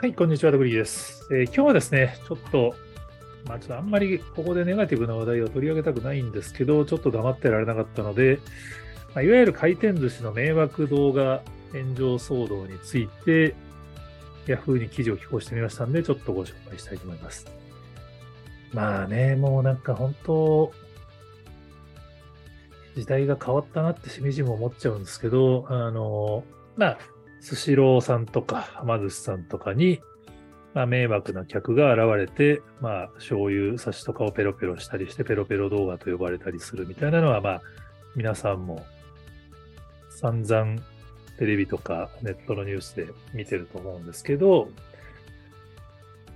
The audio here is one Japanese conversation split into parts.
はい、こんにちは、ドグリーです、えー今日はですね、ちょっと、まあ、ちょっとあんまりここでネガティブな話題を取り上げたくないんですけど、ちょっと黙ってられなかったので、まあ、いわゆる回転寿司の迷惑動画炎上騒動について、Yahoo に記事を寄稿してみましたんで、ちょっとご紹介したいと思います。まあね、もうなんか本当、時代が変わったなってしみじみ思っちゃうんですけど、あの、まあ、スシローさんとか、はま寿司さんとかに、まあ、迷惑な客が現れて、まあ、醤油差しとかをペロペロしたりして、ペロペロ動画と呼ばれたりするみたいなのは、まあ、皆さんも散々テレビとかネットのニュースで見てると思うんですけど、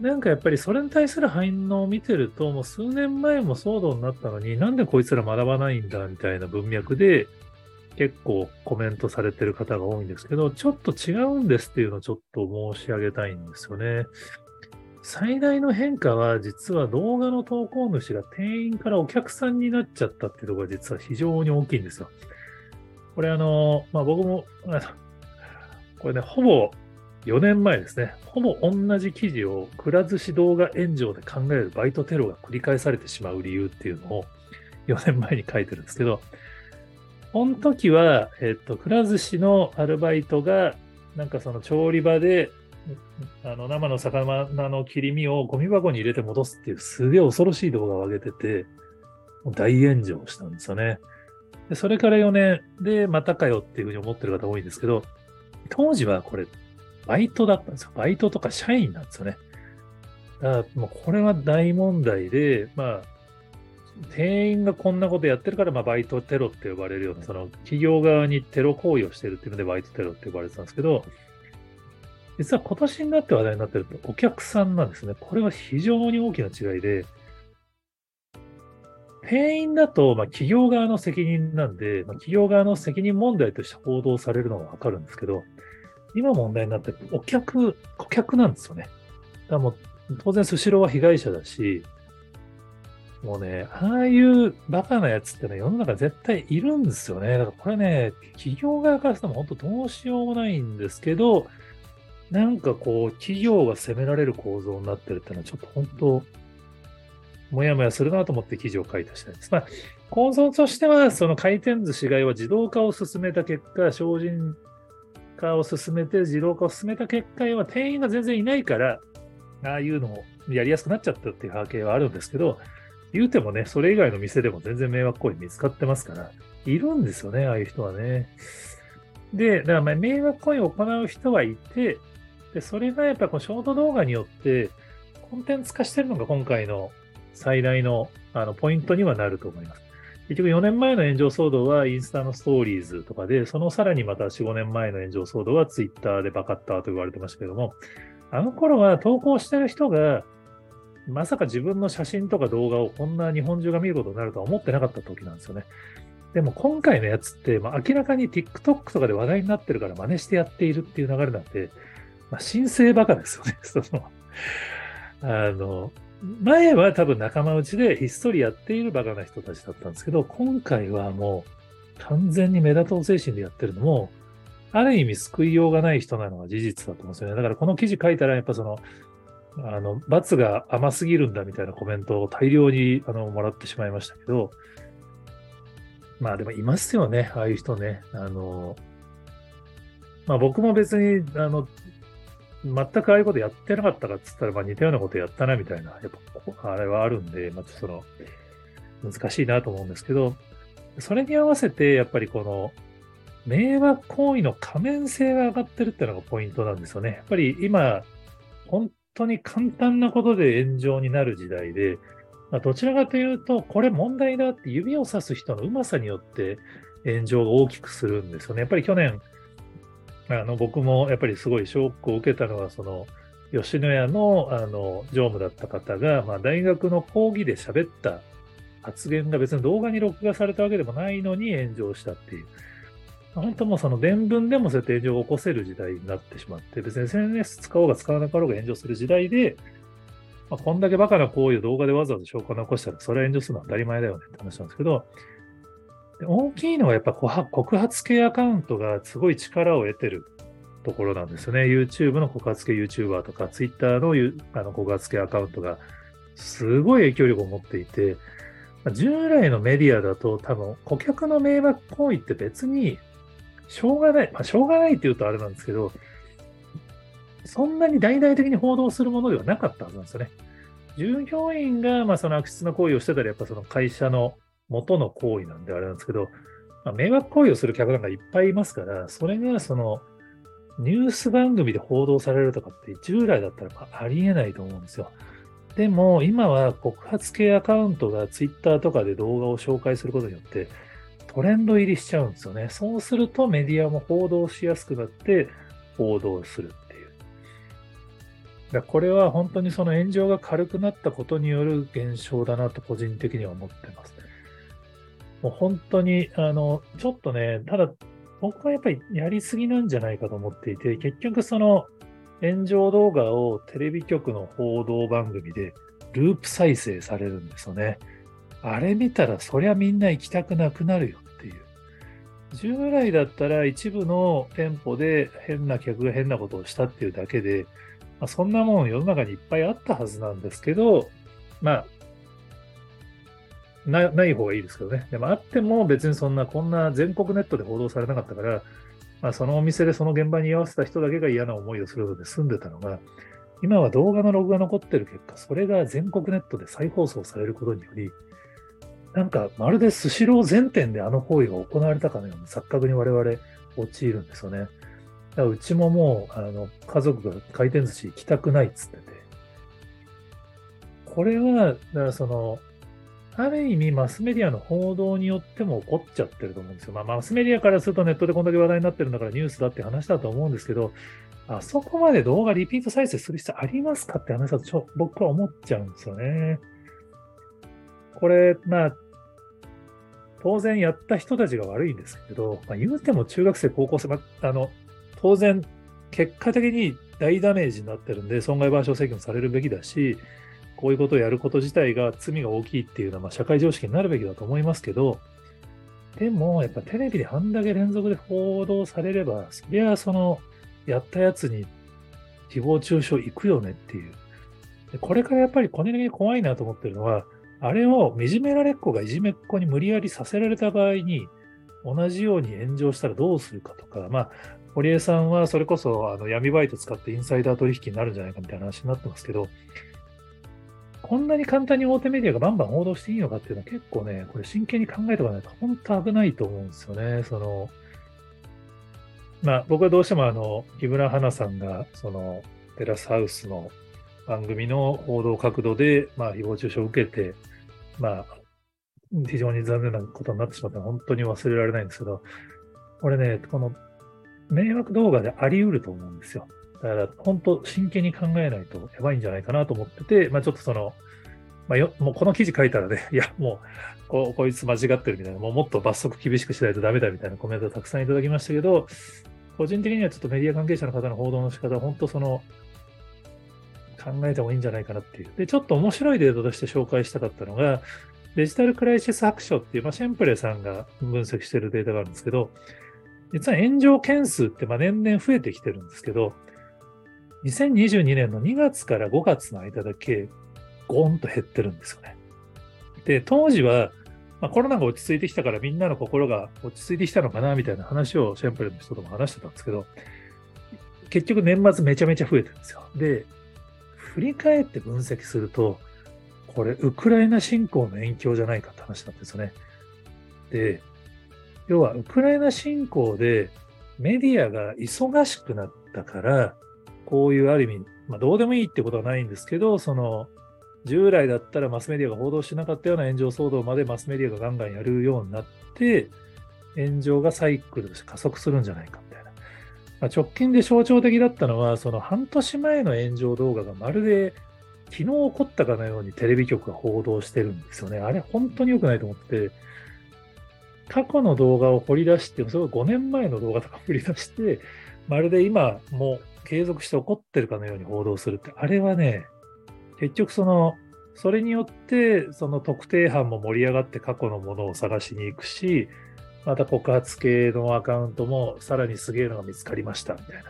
なんかやっぱりそれに対する反応を見てると、もう数年前も騒動になったのに、なんでこいつら学ばないんだみたいな文脈で、結構コメントされてる方が多いんですけど、ちょっと違うんですっていうのをちょっと申し上げたいんですよね。最大の変化は、実は動画の投稿主が店員からお客さんになっちゃったっていうところが実は非常に大きいんですよ。これあの、まあ、僕も、これね、ほぼ4年前ですね、ほぼ同じ記事をくら寿司動画炎上で考えるバイトテロが繰り返されてしまう理由っていうのを4年前に書いてるんですけど、この時は、えっと、くら寿司のアルバイトが、なんかその調理場で、あの生の魚の切り身をゴミ箱に入れて戻すっていうすげえ恐ろしい動画を上げてて、大炎上したんですよね。でそれから4年でまたかよっていうふうに思ってる方多いんですけど、当時はこれ、バイトだったんですよ。バイトとか社員なんですよね。だからもうこれは大問題で、まあ、店員がこんなことやってるから、まあ、バイトテロって呼ばれるような、その企業側にテロ行為をしてるっていうので、バイトテロって呼ばれてたんですけど、実は今年になって話題になってると、お客さんなんですね。これは非常に大きな違いで、店員だと、まあ、企業側の責任なんで、まあ、企業側の責任問題として報道されるのがわかるんですけど、今問題になってるお客、顧客なんですよね。だからもう、当然スシローは被害者だし、もうね、ああいうバカなやつってのは世の中絶対いるんですよね。だからこれね、企業側からしても本当どうしようもないんですけど、なんかこう、企業が責められる構造になってるっていうのはちょっと本当、もやもやするなと思って記事を書いた次第です。まあ、構造としては、その回転寿司街は自動化を進めた結果、精進化を進めて、自動化を進めた結果は、店員が全然いないから、ああいうのをやりやすくなっちゃったっていう波形はあるんですけど、言うてもね、それ以外の店でも全然迷惑行為見つかってますから、いるんですよね、ああいう人はね。で、だからまあ迷惑行為を行う人はいて、でそれがやっぱこのショート動画によって、コンテンツ化してるのが今回の最大のあのポイントにはなると思います。結局4年前の炎上騒動はインスタのストーリーズとかで、そのさらにまた4、5年前の炎上騒動はツイッターでバカッターと言われてましたけども、あの頃は投稿してる人が、まさか自分の写真とか動画をこんな日本中が見ることになるとは思ってなかった時なんですよね。でも今回のやつって、まあ、明らかに TikTok とかで話題になってるから真似してやっているっていう流れなんで、まあ、申請バカですよね。その、あの、前は多分仲間内でひっそりやっているバカな人たちだったんですけど、今回はもう完全に目立とう精神でやってるのも、ある意味救いようがない人なのは事実だと思うんですよね。だからこの記事書いたらやっぱその、あの、罰が甘すぎるんだみたいなコメントを大量にあのもらってしまいましたけど、まあでもいますよね、ああいう人ね。あの、まあ僕も別に、あの、全くああいうことやってなかったかっつったら、まあ似たようなことやったなみたいな、やっぱあれはあるんで、まあその、難しいなと思うんですけど、それに合わせて、やっぱりこの、迷惑行為の可面性が上がってるっていうのがポイントなんですよね。やっぱり今、本当に簡単なことで炎上になる時代で、まあ、どちらかというと、これ問題だって指を指す人のうまさによって炎上が大きくするんですよね。やっぱり去年、あの僕もやっぱりすごいショックを受けたのは、その吉野家のあの常務だった方が、まあ、大学の講義で喋った発言が別に動画に録画されたわけでもないのに炎上したっていう。本当もうその伝聞でもそうやって炎上を起こせる時代になってしまって、別に SNS 使おうが使わなかろうが炎上する時代で、まあ、こんだけバカな行為を動画でわざわざ証拠を残したら、それは炎上するのは当たり前だよねって話なんですけど、で大きいのはやっぱ告発系アカウントがすごい力を得てるところなんですよね。YouTube の告発系 YouTuber とか、Twitter のあの告発系アカウントがすごい影響力を持っていて、従来のメディアだと多分顧客の迷惑行為って別にしょうがない、まあ、しょうがないって言うとあれなんですけど、そんなに大々的に報道するものではなかったはずなんですよね。従業員がまあその悪質な行為をしてたら、やっぱその会社の元の行為なんであれなんですけど、まあ、迷惑行為をする客なんかいっぱいいますから、それがそのニュース番組で報道されるとかって従来だったらありえないと思うんですよ。でも今は告発系アカウントが Twitter とかで動画を紹介することによってトレンド入りしちゃうんですよね。そうするとメディアも報道しやすくなって報道するっていう。だこれは本当にその炎上が軽くなったことによる現象だなと個人的には思ってます。もう本当に、あの、ちょっとね、ただ僕はやっぱりやりすぎなんじゃないかと思っていて、結局その炎上動画をテレビ局の報道番組でループ再生されるんですよね。あれ見たらそりゃみんな行きたくなくなるよ。従来だったら一部の店舗で変な客が変なことをしたっていうだけで、まあ、そんなもん世の中にいっぱいあったはずなんですけど、まあ、なない方がいいですけどね。でもあっても別にそんな、こんな全国ネットで報道されなかったから、まあ、そのお店でその現場に居合わせた人だけが嫌な思いをするので済んでたのが、今は動画のログが残ってる結果、それが全国ネットで再放送されることにより、なんかまるでスシロー全店であの行為が行われたかのような錯覚に我々陥るんですよね。だからうちももうあの家族が回転寿司行きたくないっつってて、これは、だからその、ある意味マスメディアの報道によっても起こっちゃってると思うんですよ。まあ、マスメディアからするとネットでこんだけ話題になってるんだからニュースだって話だと思うんですけど、あそこまで動画リピート再生する必要ありますかって話だとちょ僕は思っちゃうんですよね。これ、まあ、当然やった人たちが悪いんですけど、まあ、言うても中学生、高校生、まあ、の当然、結果的に大ダメージになってるんで、損害賠償請求もされるべきだし、こういうことをやること自体が罪が大きいっていうのは、まあ、社会常識になるべきだと思いますけど、でも、やっぱテレビであんだけ連続で報道されれば、そりゃその、やったやつに誹謗中傷行くよねっていう。これからやっぱり個人的に怖いなと思ってるのは、あれをいじめられっ子がいじめっ子に無理やりさせられた場合に、同じように炎上したらどうするかとか、まあ、堀江さんはそれこそあの闇バイト使ってインサイダー取引になるんじゃないかみたいな話になってますけど、こんなに簡単に大手メディアがバンバン報道していいのかっていうのは結構ね、これ真剣に考えておかないと本当危ないと思うんですよね。その、まあ僕はどうしてもあの、木村花さんが、その、テラスハウスの番組の報道角度で、まあ誹謗中傷を受けて、まあ、非常に残念なことになってしまったのは本当に忘れられないんですけど、これね、この迷惑動画であり得ると思うんですよ。だから本当真剣に考えないとやばいんじゃないかなと思ってて、まあ、ちょっとその、まあ、よもうこの記事書いたらね、いや、もうこ、こいつ間違ってるみたいな、もうもっと罰則厳しくしないとダメだみたいなコメントをたくさんいただきましたけど、個人的にはちょっとメディア関係者の方の報道の仕方は本当その、考えた方がいいんじゃないかなっていう。で、ちょっと面白いデータとして紹介したかったのが、デジタルクライシス白書っていう、まあ、シェンプレさんが分析してるデータがあるんですけど、実は炎上件数ってまあ年々増えてきてるんですけど、2022年の2月から5月の間だけ、ゴーンと減ってるんですよね。で、当時は、まあ、コロナが落ち着いてきたからみんなの心が落ち着いてきたのかなみたいな話をシェンプルの人とも話してたんですけど、結局年末めちゃめちゃ増えてるんですよ。で、振り返って分析すると、これ、ウクライナ侵攻の影響じゃないかって話なんですよね。で、要は、ウクライナ侵攻でメディアが忙しくなったから、こういうある意味、まあ、どうでもいいってことはないんですけど、その、従来だったらマスメディアが報道しなかったような炎上騒動までマスメディアがガンガンやるようになって、炎上がサイクルとして加速するんじゃないかみたいな。まあ、直近で象徴的だったのは、その半年前の炎上動画がまるで昨日起こったかのようにテレビ局が報道してるんですよね。あれ本当に良くないと思って、過去の動画を掘り出して、それを5年前の動画とか掘り出して、まるで今もう継続して起こってるかのように報道するって、あれはね、結局その、それによって、その特定班も盛り上がって過去のものを探しに行くし、また告発系のアカウントもさらにすげえのが見つかりましたみたい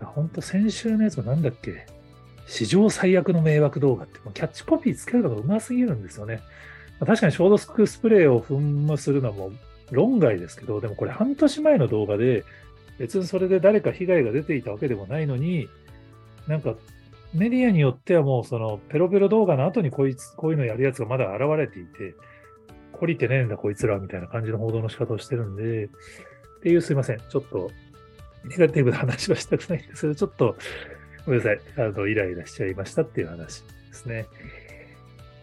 な。本当先週のやつもなんだっけ？史上最悪の迷惑動画って、キャッチコピーつけるのがうますぎるんですよね。ま、確かに消毒スプレーを噴霧するのはもう論外ですけど、でもこれ半年前の動画で、別にそれで誰か被害が出ていたわけでもないのに、なんかメディアによってはもうそのペロペロ動画の後にこいつ、こういうのやるやつがまだ現れていて、懲りてねえんだこいつらみたいな感じの報道の仕方をしてるんで、っていうすいません。ちょっとネガティブな話はしたくないんですけど、ちょっとごめんなさい。あの、イライラしちゃいましたっていう話ですね。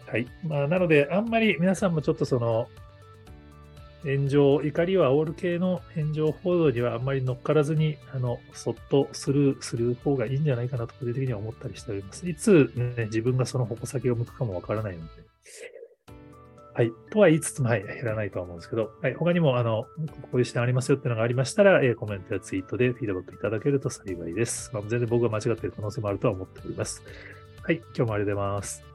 はい。まあ、なので、あんまり皆さんもちょっとその、炎上、怒りを煽る系の炎上報道にはあんまり乗っからずに、あの、そっとスルーする方がいいんじゃないかなと、個人的には思ったりしております。いつ、ね、自分がその矛先を向くかもわからないので。はい。とは言いつつも、はい、減らないとは思うんですけど、はい。他にも、あの、こういう視点ありますよっていうのがありましたら、えー、コメントやツイートでフィードバックいただけると幸いです。まあ、全然僕が間違っている可能性もあるとは思っております。はい。今日もありがとうございます。